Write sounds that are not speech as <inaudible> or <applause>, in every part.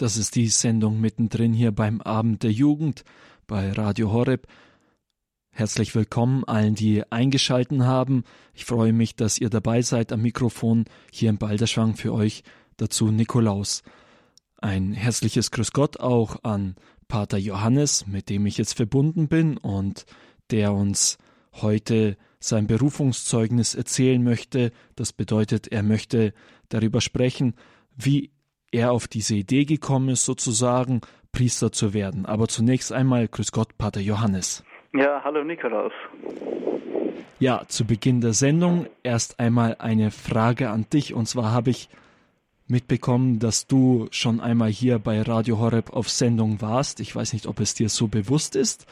Das ist die Sendung mittendrin hier beim Abend der Jugend bei Radio Horeb. Herzlich willkommen allen, die eingeschalten haben. Ich freue mich, dass ihr dabei seid am Mikrofon hier im Balderschwang für euch. Dazu Nikolaus. Ein herzliches Grüß Gott auch an Pater Johannes, mit dem ich jetzt verbunden bin und der uns heute sein Berufungszeugnis erzählen möchte. Das bedeutet, er möchte darüber sprechen, wie er auf diese Idee gekommen ist, sozusagen Priester zu werden. Aber zunächst einmal Grüß Gott, Pater Johannes. Ja, hallo Nikolaus. Ja, zu Beginn der Sendung erst einmal eine Frage an dich. Und zwar habe ich mitbekommen, dass du schon einmal hier bei Radio Horeb auf Sendung warst. Ich weiß nicht, ob es dir so bewusst ist.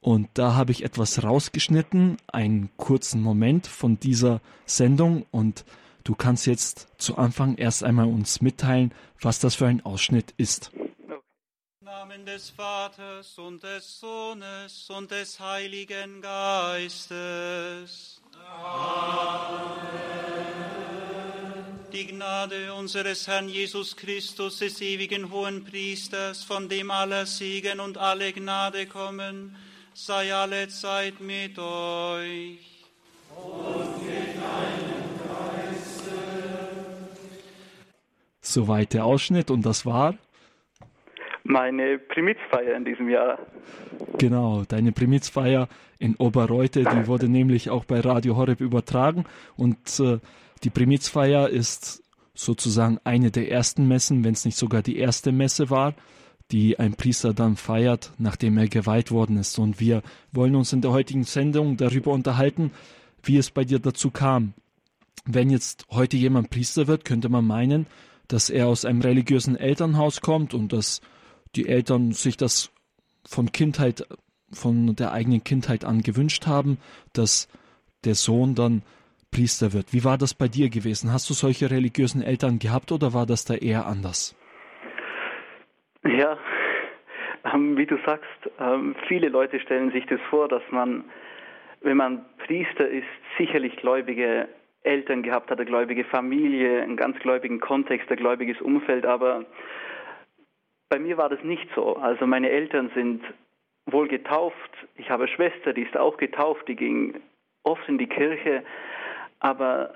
Und da habe ich etwas rausgeschnitten, einen kurzen Moment von dieser Sendung. Und du kannst jetzt zu Anfang erst einmal uns mitteilen, was das für ein Ausschnitt ist. Namen des Vaters und des Sohnes und des Heiligen Geistes. Amen. Die Gnade unseres Herrn Jesus Christus, des ewigen Hohen Priesters, von dem aller Segen und alle Gnade kommen, sei alle Zeit mit euch. Und Soweit der Ausschnitt und das war meine Primizfeier in diesem Jahr. Genau, deine Primizfeier in Oberreute, die wurde nämlich auch bei Radio Horeb übertragen und äh, die Primizfeier ist sozusagen eine der ersten Messen, wenn es nicht sogar die erste Messe war, die ein Priester dann feiert, nachdem er geweiht worden ist. Und wir wollen uns in der heutigen Sendung darüber unterhalten, wie es bei dir dazu kam. Wenn jetzt heute jemand Priester wird, könnte man meinen, dass er aus einem religiösen Elternhaus kommt und dass die Eltern sich das von Kindheit, von der eigenen Kindheit an gewünscht haben, dass der Sohn dann Priester wird. Wie war das bei dir gewesen? Hast du solche religiösen Eltern gehabt oder war das da eher anders? Ja, ähm, wie du sagst, ähm, viele Leute stellen sich das vor, dass man, wenn man Priester ist, sicherlich gläubige Eltern gehabt hat, eine gläubige Familie, einen ganz gläubigen Kontext, ein gläubiges Umfeld, aber bei mir war das nicht so. Also meine Eltern sind wohl getauft. Ich habe eine Schwester, die ist auch getauft, die ging oft in die Kirche, aber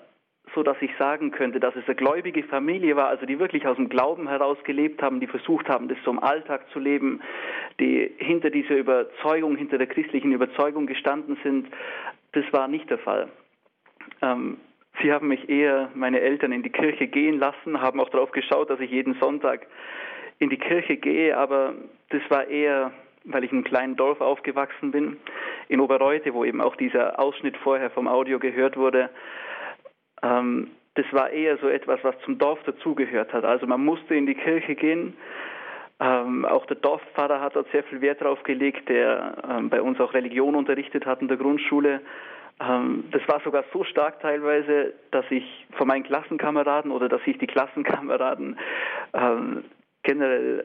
so dass ich sagen könnte, dass es eine gläubige Familie war, also die wirklich aus dem Glauben heraus gelebt haben, die versucht haben, das so im Alltag zu leben, die hinter dieser Überzeugung, hinter der christlichen Überzeugung gestanden sind, das war nicht der Fall. Ähm, sie haben mich eher, meine Eltern, in die Kirche gehen lassen, haben auch darauf geschaut, dass ich jeden Sonntag in die Kirche gehe, aber das war eher, weil ich in einem kleinen Dorf aufgewachsen bin, in Oberreute, wo eben auch dieser Ausschnitt vorher vom Audio gehört wurde. Ähm, das war eher so etwas, was zum Dorf dazugehört hat. Also man musste in die Kirche gehen. Ähm, auch der Dorfpfarrer hat dort sehr viel Wert darauf gelegt, der ähm, bei uns auch Religion unterrichtet hat in der Grundschule. Ähm, das war sogar so stark teilweise, dass ich von meinen Klassenkameraden oder dass ich die Klassenkameraden ähm, generell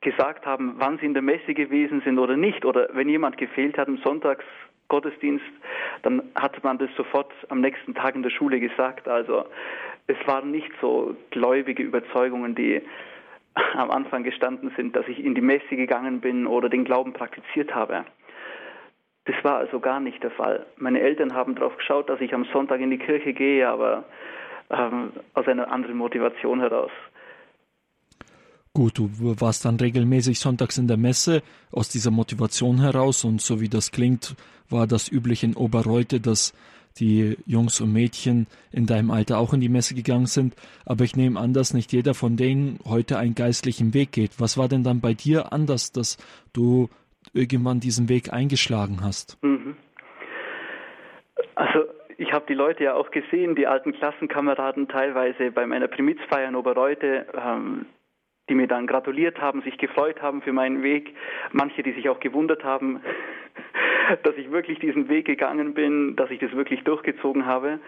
gesagt haben, wann sie in der Messe gewesen sind oder nicht. Oder wenn jemand gefehlt hat im Sonntagsgottesdienst, dann hat man das sofort am nächsten Tag in der Schule gesagt. Also es waren nicht so gläubige Überzeugungen, die am Anfang gestanden sind, dass ich in die Messe gegangen bin oder den Glauben praktiziert habe. Das war also gar nicht der Fall. Meine Eltern haben darauf geschaut, dass ich am Sonntag in die Kirche gehe, aber ähm, aus einer anderen Motivation heraus. Gut, du warst dann regelmäßig sonntags in der Messe aus dieser Motivation heraus und so wie das klingt, war das üblich in Oberreute, dass die Jungs und Mädchen in deinem Alter auch in die Messe gegangen sind. Aber ich nehme an, dass nicht jeder von denen heute einen geistlichen Weg geht. Was war denn dann bei dir anders, dass du irgendwann diesen Weg eingeschlagen hast? Mhm. Also ich habe die Leute ja auch gesehen, die alten Klassenkameraden teilweise bei meiner Primizfeier in Oberreute. Ähm, die mir dann gratuliert haben, sich gefreut haben für meinen Weg. Manche, die sich auch gewundert haben, <laughs> dass ich wirklich diesen Weg gegangen bin, dass ich das wirklich durchgezogen habe.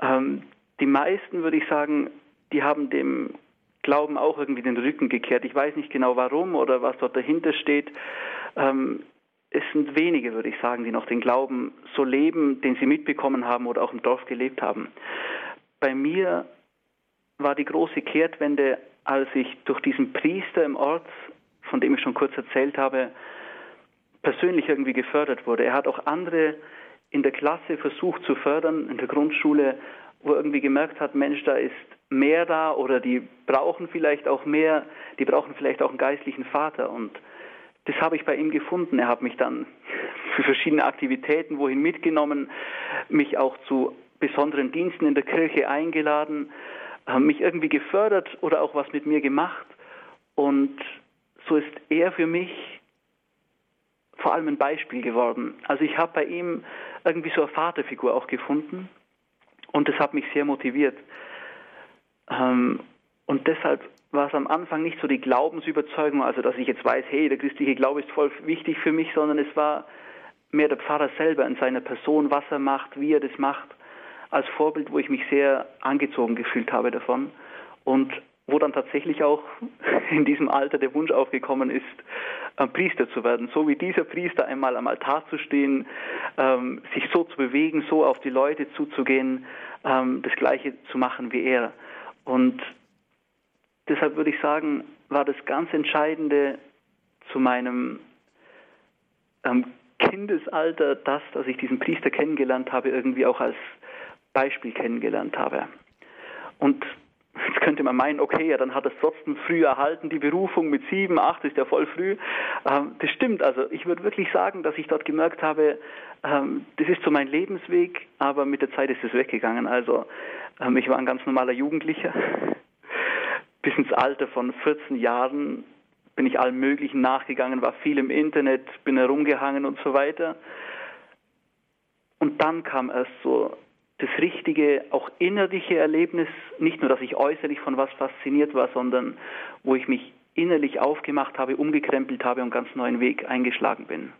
Ähm, die meisten, würde ich sagen, die haben dem Glauben auch irgendwie den Rücken gekehrt. Ich weiß nicht genau warum oder was dort dahinter steht. Ähm, es sind wenige, würde ich sagen, die noch den Glauben so leben, den sie mitbekommen haben oder auch im Dorf gelebt haben. Bei mir war die große Kehrtwende als ich durch diesen Priester im Ort, von dem ich schon kurz erzählt habe, persönlich irgendwie gefördert wurde. Er hat auch andere in der Klasse versucht zu fördern, in der Grundschule, wo er irgendwie gemerkt hat, Mensch, da ist mehr da oder die brauchen vielleicht auch mehr, die brauchen vielleicht auch einen geistlichen Vater. Und das habe ich bei ihm gefunden. Er hat mich dann für verschiedene Aktivitäten wohin mitgenommen, mich auch zu besonderen Diensten in der Kirche eingeladen, mich irgendwie gefördert oder auch was mit mir gemacht. Und so ist er für mich vor allem ein Beispiel geworden. Also ich habe bei ihm irgendwie so eine Vaterfigur auch gefunden und das hat mich sehr motiviert. Ähm, und deshalb war es am Anfang nicht so die Glaubensüberzeugung, also dass ich jetzt weiß, hey, der christliche Glaube ist voll wichtig für mich, sondern es war mehr der Pfarrer selber in seiner Person, was er macht, wie er das macht, als Vorbild, wo ich mich sehr angezogen gefühlt habe davon und wo dann tatsächlich auch <laughs> in diesem Alter der Wunsch aufgekommen ist, Priester zu werden. So wie dieser Priester einmal am Altar zu stehen, ähm, sich so zu bewegen, so auf die Leute zuzugehen, ähm, das Gleiche zu machen wie er. Und deshalb würde ich sagen, war das ganz Entscheidende zu meinem ähm, Kindesalter das, dass ich diesen Priester kennengelernt habe, irgendwie auch als Beispiel kennengelernt habe. Und Jetzt könnte man meinen, okay, ja, dann hat es trotzdem früh erhalten, die Berufung mit sieben, acht ist ja voll früh. Ähm, das stimmt, also ich würde wirklich sagen, dass ich dort gemerkt habe, ähm, das ist so mein Lebensweg, aber mit der Zeit ist es weggegangen. Also ähm, ich war ein ganz normaler Jugendlicher. Bis ins Alter von 14 Jahren bin ich allem Möglichen nachgegangen, war viel im Internet, bin herumgehangen und so weiter. Und dann kam erst so das richtige, auch innerliche Erlebnis, nicht nur, dass ich äußerlich von was fasziniert war, sondern wo ich mich innerlich aufgemacht habe, umgekrempelt habe und ganz neuen Weg eingeschlagen bin.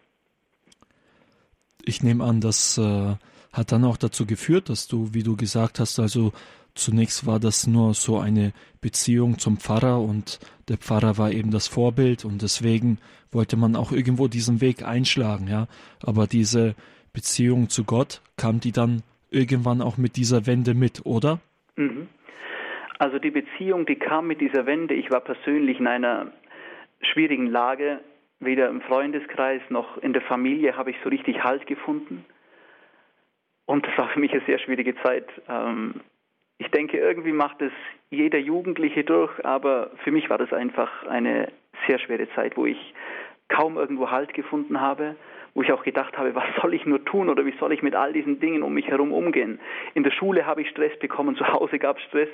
Ich nehme an, das äh, hat dann auch dazu geführt, dass du, wie du gesagt hast, also zunächst war das nur so eine Beziehung zum Pfarrer und der Pfarrer war eben das Vorbild und deswegen wollte man auch irgendwo diesen Weg einschlagen, ja. Aber diese Beziehung zu Gott kam die dann irgendwann auch mit dieser Wende mit, oder? Mhm. Also die Beziehung, die kam mit dieser Wende. Ich war persönlich in einer schwierigen Lage. Weder im Freundeskreis noch in der Familie habe ich so richtig Halt gefunden. Und das war für mich eine sehr schwierige Zeit. Ähm, ich denke, irgendwie macht es jeder Jugendliche durch, aber für mich war das einfach eine sehr schwere Zeit, wo ich kaum irgendwo Halt gefunden habe wo ich auch gedacht habe, was soll ich nur tun oder wie soll ich mit all diesen Dingen um mich herum umgehen. In der Schule habe ich Stress bekommen, zu Hause gab es Stress,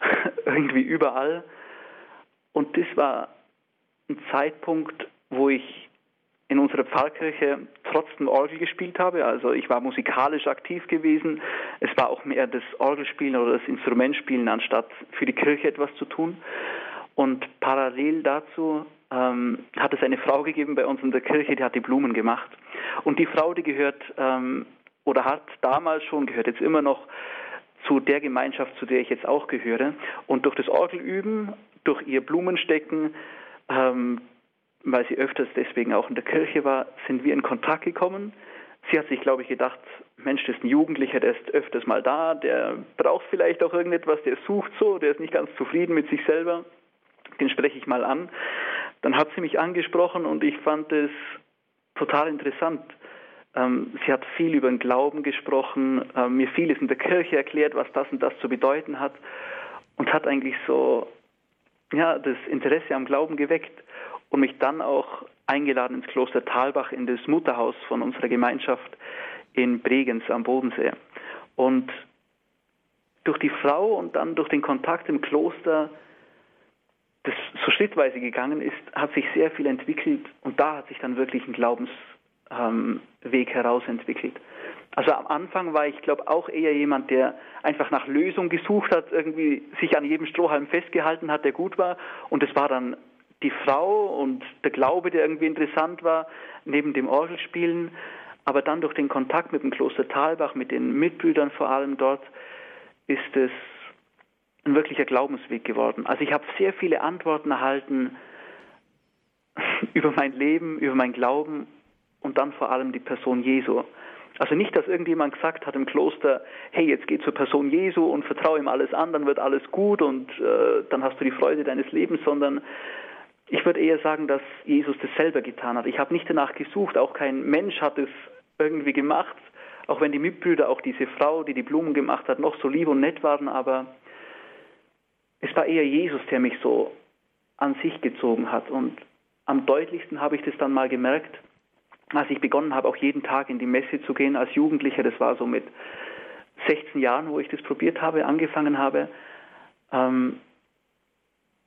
<laughs> irgendwie überall. Und das war ein Zeitpunkt, wo ich in unserer Pfarrkirche trotzdem Orgel gespielt habe. Also ich war musikalisch aktiv gewesen. Es war auch mehr das Orgelspielen oder das Instrumentspielen, anstatt für die Kirche etwas zu tun. Und parallel dazu ähm, hat es eine Frau gegeben bei uns in der Kirche, die hat die Blumen gemacht. Und die Frau, die gehört ähm, oder hat damals schon, gehört jetzt immer noch zu der Gemeinschaft, zu der ich jetzt auch gehöre. Und durch das Orgelüben, durch ihr Blumenstecken, ähm, weil sie öfters deswegen auch in der Kirche war, sind wir in Kontakt gekommen. Sie hat sich, glaube ich, gedacht, Mensch, das ist ein Jugendlicher, der ist öfters mal da, der braucht vielleicht auch irgendetwas, der sucht so, der ist nicht ganz zufrieden mit sich selber. Den spreche ich mal an. Dann hat sie mich angesprochen und ich fand es total interessant. Ähm, sie hat viel über den Glauben gesprochen, äh, mir vieles in der Kirche erklärt, was das und das zu bedeuten hat und hat eigentlich so ja, das Interesse am Glauben geweckt und mich dann auch eingeladen ins Kloster Talbach in das Mutterhaus von unserer Gemeinschaft in Bregenz am Bodensee. Und durch die Frau und dann durch den Kontakt im Kloster das so schrittweise gegangen ist, hat sich sehr viel entwickelt und da hat sich dann wirklich ein Glaubensweg ähm, herausentwickelt. Also am Anfang war ich, glaube auch eher jemand, der einfach nach Lösung gesucht hat, irgendwie sich an jedem Strohhalm festgehalten hat, der gut war. Und es war dann die Frau und der Glaube, der irgendwie interessant war, neben dem Orgelspielen. Aber dann durch den Kontakt mit dem Kloster Talbach, mit den Mitbrüdern vor allem dort, ist es ein wirklicher Glaubensweg geworden. Also ich habe sehr viele Antworten erhalten <laughs> über mein Leben, über mein Glauben und dann vor allem die Person Jesu. Also nicht, dass irgendjemand gesagt hat im Kloster, hey, jetzt geh zur Person Jesu und vertraue ihm alles an, dann wird alles gut und äh, dann hast du die Freude deines Lebens, sondern ich würde eher sagen, dass Jesus das selber getan hat. Ich habe nicht danach gesucht, auch kein Mensch hat es irgendwie gemacht, auch wenn die Mitbrüder, auch diese Frau, die die Blumen gemacht hat, noch so lieb und nett waren, aber es war eher Jesus, der mich so an sich gezogen hat. Und am deutlichsten habe ich das dann mal gemerkt, als ich begonnen habe, auch jeden Tag in die Messe zu gehen als Jugendlicher. Das war so mit 16 Jahren, wo ich das probiert habe, angefangen habe, ähm,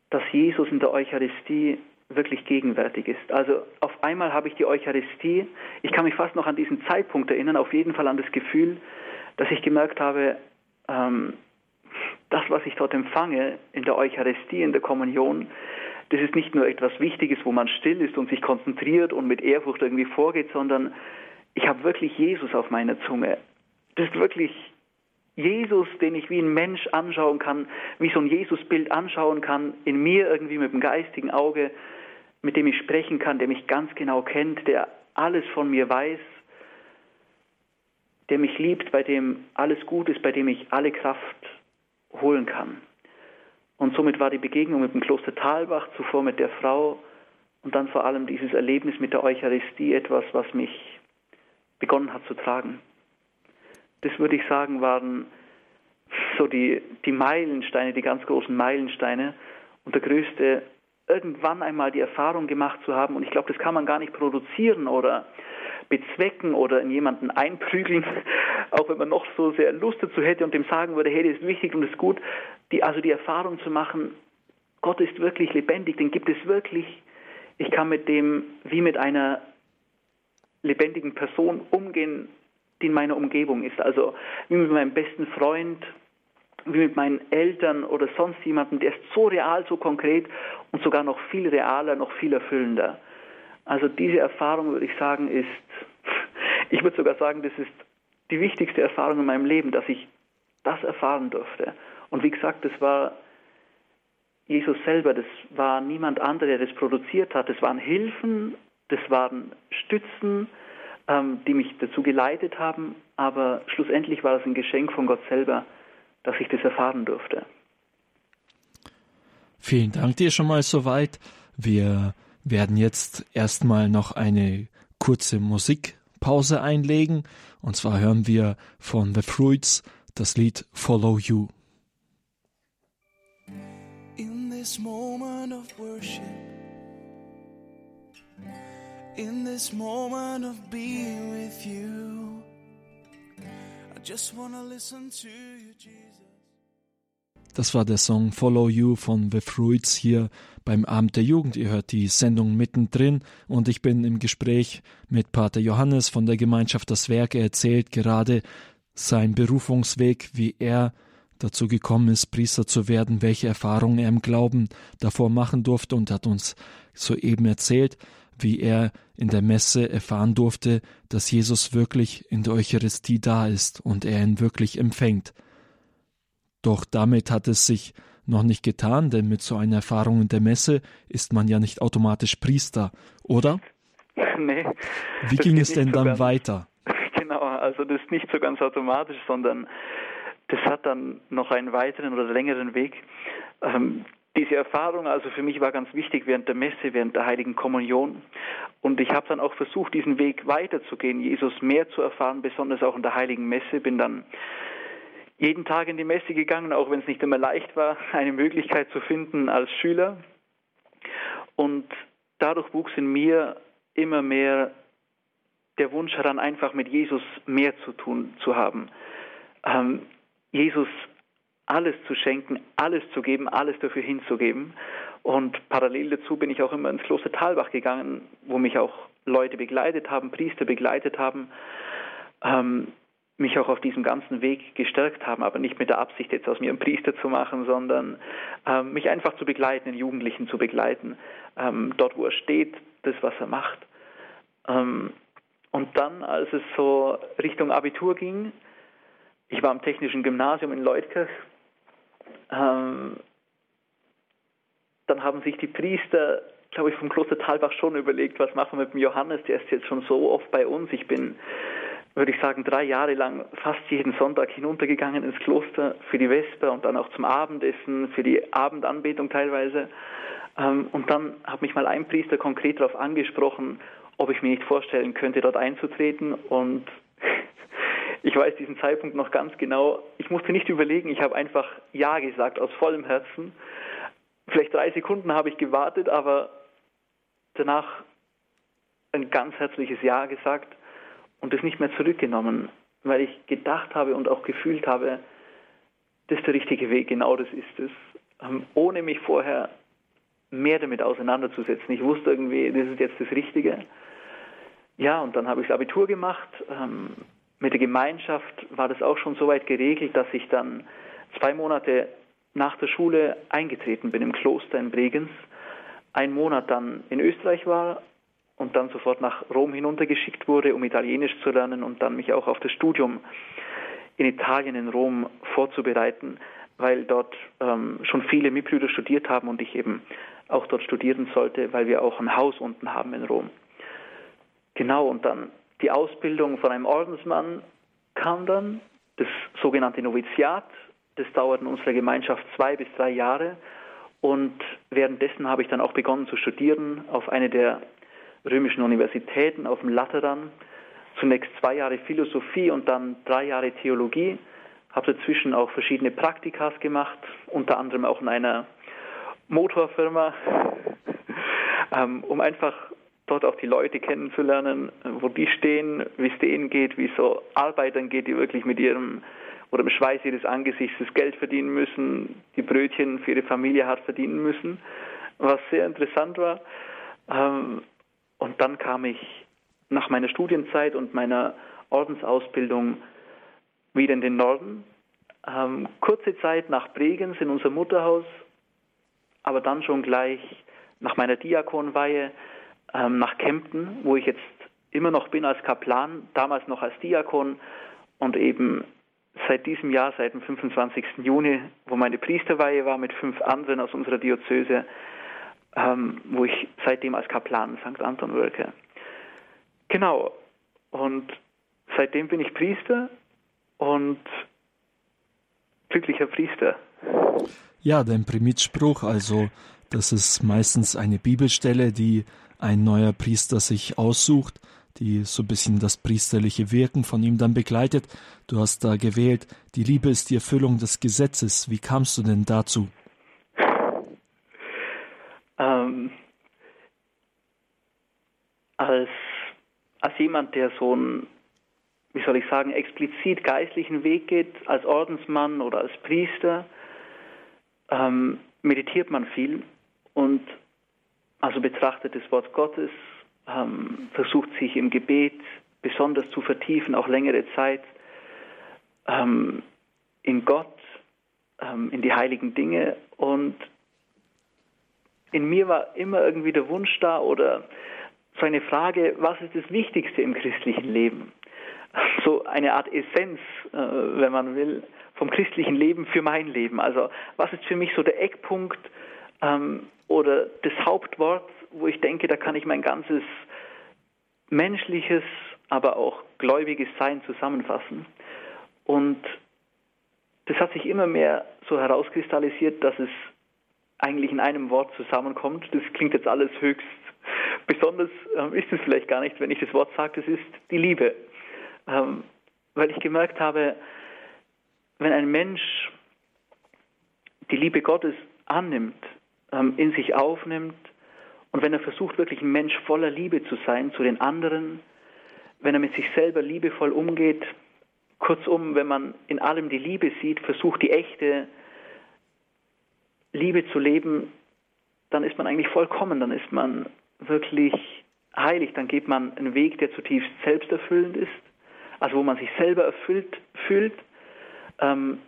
dass Jesus in der Eucharistie wirklich gegenwärtig ist. Also auf einmal habe ich die Eucharistie, ich kann mich fast noch an diesen Zeitpunkt erinnern, auf jeden Fall an das Gefühl, dass ich gemerkt habe, ähm, das, was ich dort empfange in der Eucharistie, in der Kommunion, das ist nicht nur etwas Wichtiges, wo man still ist und sich konzentriert und mit Ehrfurcht irgendwie vorgeht, sondern ich habe wirklich Jesus auf meiner Zunge. Das ist wirklich Jesus, den ich wie ein Mensch anschauen kann, wie so ein Jesusbild anschauen kann, in mir irgendwie mit dem geistigen Auge, mit dem ich sprechen kann, der mich ganz genau kennt, der alles von mir weiß, der mich liebt, bei dem alles gut ist, bei dem ich alle Kraft holen kann. Und somit war die Begegnung mit dem Kloster Talbach, zuvor mit der Frau und dann vor allem dieses Erlebnis mit der Eucharistie etwas, was mich begonnen hat zu tragen. Das würde ich sagen, waren so die, die Meilensteine, die ganz großen Meilensteine und der größte, irgendwann einmal die Erfahrung gemacht zu haben. Und ich glaube, das kann man gar nicht produzieren oder bezwecken oder in jemanden einprügeln, <laughs> auch wenn man noch so sehr Lust dazu hätte und dem sagen würde, hey, das ist wichtig und das ist gut, die, also die Erfahrung zu machen, Gott ist wirklich lebendig, den gibt es wirklich. Ich kann mit dem wie mit einer lebendigen Person umgehen, die in meiner Umgebung ist. Also wie mit meinem besten Freund, wie mit meinen Eltern oder sonst jemandem, der ist so real, so konkret und sogar noch viel realer, noch viel erfüllender. Also diese Erfahrung, würde ich sagen, ist, <laughs> ich würde sogar sagen, das ist die wichtigste Erfahrung in meinem Leben, dass ich das erfahren durfte. Und wie gesagt, das war Jesus selber, das war niemand anderer, der das produziert hat. Das waren Hilfen, das waren Stützen, ähm, die mich dazu geleitet haben, aber schlussendlich war es ein Geschenk von Gott selber, dass ich das erfahren durfte. Vielen Dank dir schon mal soweit. Wir werden jetzt erstmal noch eine kurze Musikpause einlegen. Und zwar hören wir von The Fruits das Lied Follow You. In this moment of worship, in this moment of being with you, I just want to listen to you, Jesus. Das war der Song Follow You von The Fruits hier beim Abend der Jugend. Ihr hört die Sendung mittendrin und ich bin im Gespräch mit Pater Johannes von der Gemeinschaft Das Werk. Er erzählt gerade sein Berufungsweg, wie er dazu gekommen ist, Priester zu werden, welche Erfahrungen er im Glauben davor machen durfte und hat uns soeben erzählt, wie er in der Messe erfahren durfte, dass Jesus wirklich in der Eucharistie da ist und er ihn wirklich empfängt. Doch damit hat es sich noch nicht getan, denn mit so einer Erfahrung in der Messe ist man ja nicht automatisch Priester, oder? <laughs> Nee. Wie ging es denn so dann weiter? <laughs> Genau, also das ist nicht so ganz automatisch, sondern das hat dann noch einen weiteren oder längeren Weg. Ähm, diese Erfahrung also für mich war ganz wichtig während der Messe, während der heiligen Kommunion. Und ich habe dann auch versucht, diesen Weg weiterzugehen, Jesus mehr zu erfahren, besonders auch in der heiligen Messe. Bin dann jeden Tag in die Messe gegangen, auch wenn es nicht immer leicht war, <laughs> eine Möglichkeit zu finden als Schüler. Und dadurch wuchs in mir immer mehr der Wunsch heran, einfach mit Jesus mehr zu tun zu haben. Ähm, Jesus alles zu schenken, alles zu geben, alles dafür hinzugeben. Und parallel dazu bin ich auch immer ins Kloster Talbach gegangen, wo mich auch Leute begleitet haben, Priester begleitet haben. Ähm, mich auch auf diesem ganzen Weg gestärkt haben, aber nicht mit der Absicht, jetzt aus mir einen Priester zu machen, sondern ähm, mich einfach zu begleiten, den Jugendlichen zu begleiten, ähm, dort, wo er steht, das, was er macht. Ähm, und dann, als es so Richtung Abitur ging, ich war am Technischen Gymnasium in Leutkirch, ähm, dann haben sich die Priester, glaube ich, vom Kloster Talbach schon überlegt, was machen wir mit dem Johannes, der ist jetzt schon so oft bei uns, ich bin würde ich sagen, drei Jahre lang fast jeden Sonntag hinuntergegangen ins Kloster für die Vesper und dann auch zum Abendessen, für die Abendanbetung teilweise. Ähm, und dann hat mich mal ein Priester konkret darauf angesprochen, ob ich mir nicht vorstellen könnte, dort einzutreten. Und ich weiß diesen Zeitpunkt noch ganz genau. Ich musste nicht überlegen, ich habe einfach Ja gesagt aus vollem Herzen. Vielleicht drei Sekunden habe ich gewartet, aber danach ein ganz herzliches Ja gesagt und es nicht mehr zurückgenommen, weil ich gedacht habe und auch gefühlt habe, das ist der richtige Weg, genau das ist es. Ähm, ohne mich vorher mehr damit auseinanderzusetzen. Ich wusste irgendwie, das ist jetzt das Richtige. Ja, und dann habe ich das Abitur gemacht. Ähm, mit der Gemeinschaft war das auch schon so weit geregelt, dass ich dann zwei Monate nach der Schule eingetreten bin im Kloster in Bregenz, ein Monat dann in Österreich war und dann sofort nach Rom hinuntergeschickt wurde, um Italienisch zu lernen und dann mich auch auf das Studium in Italien, in Rom vorzubereiten, weil dort ähm, schon viele Mitbrüder studiert haben und ich eben auch dort studieren sollte, weil wir auch ein Haus unten haben in Rom. Genau, und dann die Ausbildung von einem Ordensmann kam dann, das sogenannte Noviziat, das dauert in unserer Gemeinschaft zwei bis drei Jahre und währenddessen habe ich dann auch begonnen zu studieren auf eine der römischen Universitäten auf dem Lateran. Zunächst zwei Jahre Philosophie und dann drei Jahre Theologie. Habe dazwischen auch verschiedene Praktikas gemacht, unter anderem auch in einer Motorfirma, <laughs> ähm, um einfach dort auch die Leute kennenzulernen, wo die stehen, wie es denen geht, wie es so Arbeitern geht, die wirklich mit ihrem oder im Schweiß ihres Angesichts das Geld verdienen müssen, die Brötchen für ihre Familie hart verdienen müssen, was sehr interessant war. Ähm, und dann kam ich nach meiner Studienzeit und meiner Ordensausbildung wieder in den Norden. Ähm, kurze Zeit nach Bregenz in unser Mutterhaus, aber dann schon gleich nach meiner Diakonweihe ähm, nach Kempten, wo ich jetzt immer noch bin als Kaplan, damals noch als Diakon und eben seit diesem Jahr, seit dem 25. Juni, wo meine Priesterweihe war mit fünf anderen aus unserer Diözese, ähm, wo ich seitdem als Kaplan in St. Anton wirke. Genau. Und seitdem bin ich Priester und glücklicher Priester. Ja, dein Primitspruch, also das ist meistens eine Bibelstelle, die ein neuer Priester sich aussucht, die so ein bisschen das priesterliche Wirken von ihm dann begleitet. Du hast da gewählt, die Liebe ist die Erfüllung des Gesetzes. Wie kamst du denn dazu? Ähm, als, als jemand, der so einen, wie soll ich sagen, explizit geistlichen Weg geht, als Ordensmann oder als Priester, ähm, meditiert man viel und also betrachtet das Wort Gottes, ähm, versucht sich im Gebet besonders zu vertiefen, auch längere Zeit ähm, in Gott, ähm, in die heiligen Dinge und in mir war immer irgendwie der Wunsch da oder so eine Frage, was ist das Wichtigste im christlichen Leben? <laughs> So eine Art Essenz, äh, wenn man will, vom christlichen Leben für mein Leben. Also was ist für mich so der Eckpunkt ähm, oder das Hauptwort, wo ich denke, da kann ich mein ganzes menschliches, aber auch gläubiges Sein zusammenfassen. Und das hat sich immer mehr so herauskristallisiert, dass es eigentlich in einem Wort zusammenkommt. Das klingt jetzt alles höchst besonders, ähm, ist es vielleicht gar nicht, wenn ich das Wort sage, das ist die Liebe. Ähm, weil ich gemerkt habe, wenn ein Mensch die Liebe Gottes annimmt, in sich aufnimmt. Und wenn er versucht, wirklich ein Mensch voller Liebe zu sein zu den anderen, wenn er mit sich selber liebevoll umgeht, kurzum, wenn man in allem die Liebe sieht, versucht die echte Liebe zu leben, dann ist man eigentlich vollkommen, dann ist man wirklich heilig, dann geht man einen Weg, der zutiefst selbsterfüllend ist, also wo man sich selber erfüllt fühlt, ähm,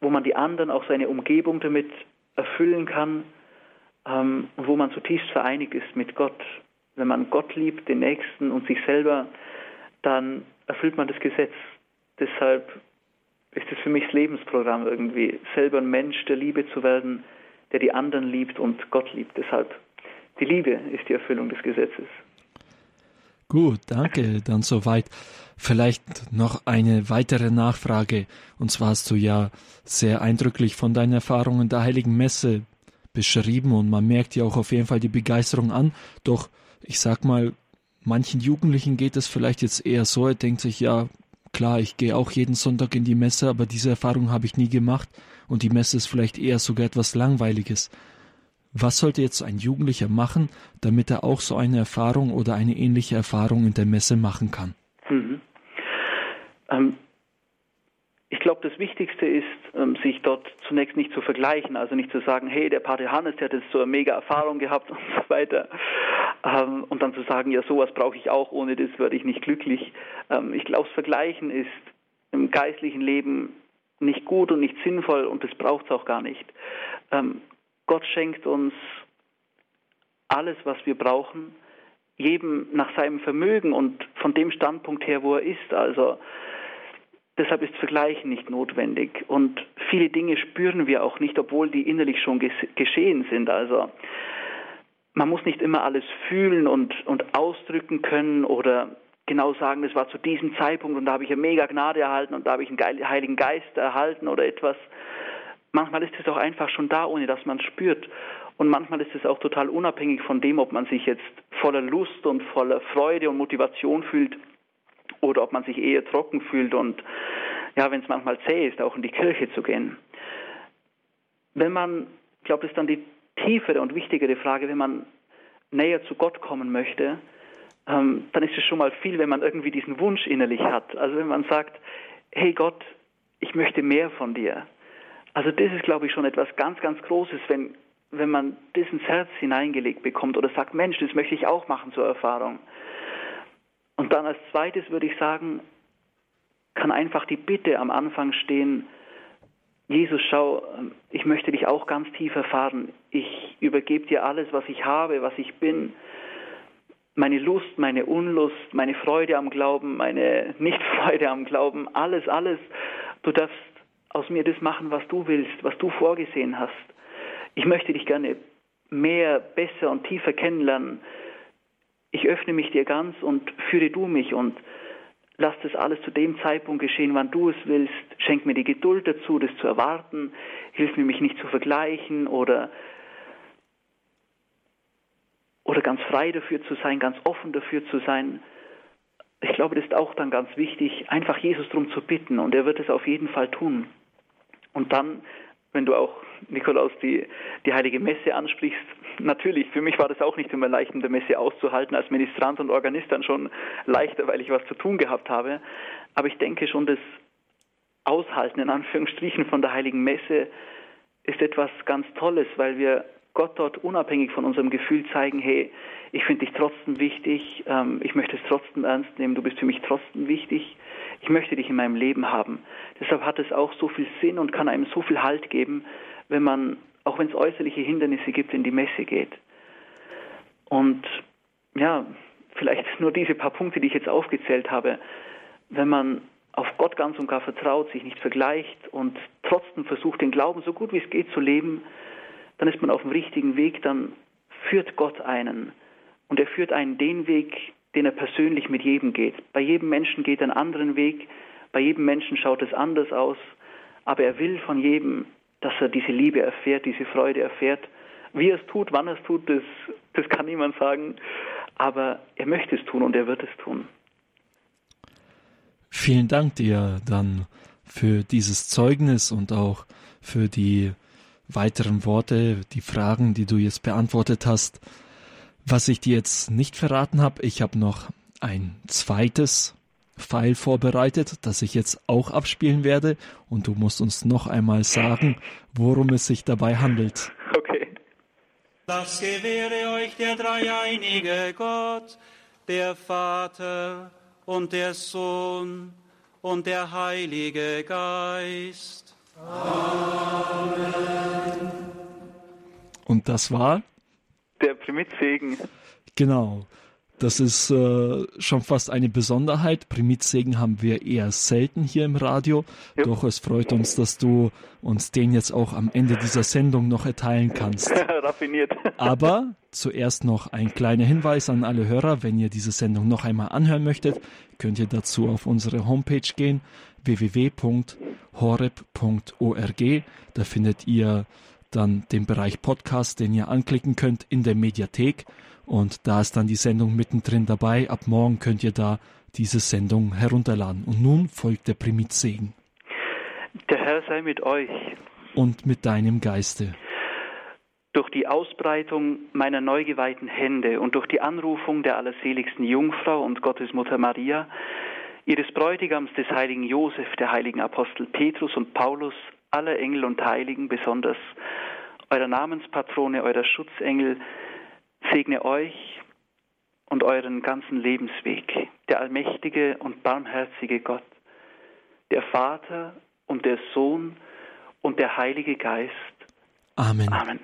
wo man die anderen, auch seine Umgebung damit erfüllen kann ähm, wo man zutiefst vereinigt ist mit Gott. Wenn man Gott liebt, den Nächsten und sich selber, dann erfüllt man das Gesetz. Deshalb ist es für mich das Lebensprogramm irgendwie, selber ein Mensch der Liebe zu werden, der die anderen liebt und Gott liebt. Deshalb, die Liebe ist die Erfüllung des Gesetzes. Gut, danke. Dann soweit. Vielleicht noch eine weitere Nachfrage. Und zwar hast du ja sehr eindrücklich von deinen Erfahrungen der Heiligen Messe beschrieben und man merkt ja auch auf jeden Fall die Begeisterung an. Doch ich sag mal, manchen Jugendlichen geht es vielleicht jetzt eher so, er denkt sich, ja, klar, ich gehe auch jeden Sonntag in die Messe, aber diese Erfahrung habe ich nie gemacht und die Messe ist vielleicht eher sogar etwas Langweiliges. Was sollte jetzt ein Jugendlicher machen, damit er auch so eine Erfahrung oder eine ähnliche Erfahrung in der Messe machen kann? Mhm. Ähm, ich glaube, das Wichtigste ist, ähm, sich dort zunächst nicht zu vergleichen, also nicht zu sagen, hey, der Pater Hannes, der hat jetzt so eine mega Erfahrung gehabt <laughs> und so weiter. Ähm, und dann zu sagen, ja, sowas brauche ich auch, ohne das werde ich nicht glücklich. Ähm, ich glaube, das Vergleichen ist im geistlichen Leben nicht gut und nicht sinnvoll und das braucht es auch gar nicht. Gott schenkt uns alles, was wir brauchen, jedem nach seinem Vermögen und von dem Standpunkt her, wo er ist. Also Deshalb ist Vergleichen nicht notwendig. Und viele Dinge spüren wir auch nicht, obwohl die innerlich schon geschehen sind. Also man muss nicht immer alles fühlen und, und ausdrücken können oder genau sagen, das war zu diesem Zeitpunkt und da habe ich eine mega Gnade erhalten und da habe ich einen Heiligen Geist erhalten oder etwas. Manchmal ist es auch einfach schon da, ohne dass man es spürt. Und manchmal ist es auch total unabhängig von dem, ob man sich jetzt voller Lust und voller Freude und Motivation fühlt oder ob man sich eher trocken fühlt und ja, wenn es manchmal zäh ist, auch in die Kirche zu gehen. Wenn man, ich glaube, das ist dann die tiefere und wichtigere Frage, wenn man näher zu Gott kommen möchte, ähm, dann ist es schon mal viel, wenn man irgendwie diesen Wunsch innerlich hat. Also wenn man sagt, hey Gott, ich möchte mehr von dir. Also das ist, glaube ich, schon etwas ganz, ganz Großes, wenn, wenn man das ins Herz hineingelegt bekommt oder sagt, Mensch, das möchte ich auch machen zur Erfahrung. Und dann als zweites würde ich sagen, kann einfach die Bitte am Anfang stehen, Jesus, schau, ich möchte dich auch ganz tief erfahren. Ich übergebe dir alles, was ich habe, was ich bin. Meine Lust, meine Unlust, meine Freude am Glauben, meine Nichtfreude am Glauben, alles, alles. Du darfst aus mir das machen, was du willst, was du vorgesehen hast. Ich möchte dich gerne mehr, besser und tiefer kennenlernen ich öffne mich dir ganz und führe du mich und lass das alles zu dem Zeitpunkt geschehen, wann du es willst. Schenk mir die Geduld dazu, das zu erwarten. Hilf mir, mich nicht zu vergleichen oder, oder ganz frei dafür zu sein, ganz offen dafür zu sein. Ich glaube, das ist auch dann ganz wichtig, einfach Jesus darum zu bitten und er wird es auf jeden Fall tun. Und dann, wenn du auch, Nikolaus, die, die heilige Messe ansprichst, natürlich, für mich war das auch nicht immer leicht, in der Messe auszuhalten, als Ministrant und Organist dann schon leichter, weil ich was zu tun gehabt habe. Aber ich denke schon, das Aushalten in Anführungsstrichen von der heiligen Messe ist etwas ganz Tolles, weil wir Gott dort unabhängig von unserem Gefühl zeigen, hey, ich finde dich trotzdem wichtig, ähm, ich möchte es trotzdem ernst nehmen, du bist für mich trotzdem wichtig, ich möchte dich in meinem Leben haben. Deshalb hat es auch so viel Sinn und kann einem so viel Halt geben, wenn man auch wenn es äußerliche Hindernisse gibt, in die Messe geht. Und ja, vielleicht nur diese paar Punkte, die ich jetzt aufgezählt habe, wenn man auf Gott ganz und gar vertraut, sich nicht vergleicht und trotzdem versucht, den Glauben so gut wie es geht zu leben, dann ist man auf dem richtigen Weg, dann führt Gott einen. Und er führt einen den Weg, den er persönlich mit jedem geht. Bei jedem Menschen geht er einen anderen Weg, bei jedem Menschen schaut es anders aus, aber er will von jedem dass er diese Liebe erfährt, diese Freude erfährt. Wie er es tut, wann er es tut, das, das kann niemand sagen. Aber er möchte es tun und er wird es tun. Vielen Dank dir dann für dieses Zeugnis und auch für die weiteren Worte, die Fragen, die du jetzt beantwortet hast. Was ich dir jetzt nicht verraten habe, ich habe noch ein zweites Pfeil vorbereitet, das ich jetzt auch abspielen werde. Und du musst uns noch einmal sagen, worum es sich dabei handelt. Okay. Das gewähre euch der dreieinige Gott, der Vater und der Sohn und der Heilige Geist. Amen. Und das war? Der Primitsegen. Genau. Das ist äh, schon fast eine Besonderheit. Primitsegen haben wir eher selten hier im Radio. Ja. Doch es freut uns, dass du uns den jetzt auch am Ende dieser Sendung noch erteilen kannst. <laughs> Raffiniert. Aber zuerst noch ein kleiner Hinweis an alle Hörer. Wenn ihr diese Sendung noch einmal anhören möchtet, könnt ihr dazu auf unsere Homepage gehen www.horeb.org. Da findet ihr dann den Bereich Podcast, den ihr anklicken könnt in der Mediathek. Und da ist dann die Sendung mittendrin dabei. Ab morgen könnt ihr da diese Sendung herunterladen. Und nun folgt der Primitzsegen. Der Herr sei mit euch. Und mit deinem Geiste. Durch die Ausbreitung meiner neu geweihten Hände und durch die Anrufung der allerseligsten Jungfrau und Gottesmutter Maria, ihres Bräutigams des heiligen Josef, der heiligen Apostel Petrus und Paulus, aller Engel und Heiligen, besonders eurer Namenspatrone, eurer Schutzengel, segne euch und euren ganzen Lebensweg, der allmächtige und barmherzige Gott, der Vater und der Sohn und der Heilige Geist. Amen. Amen.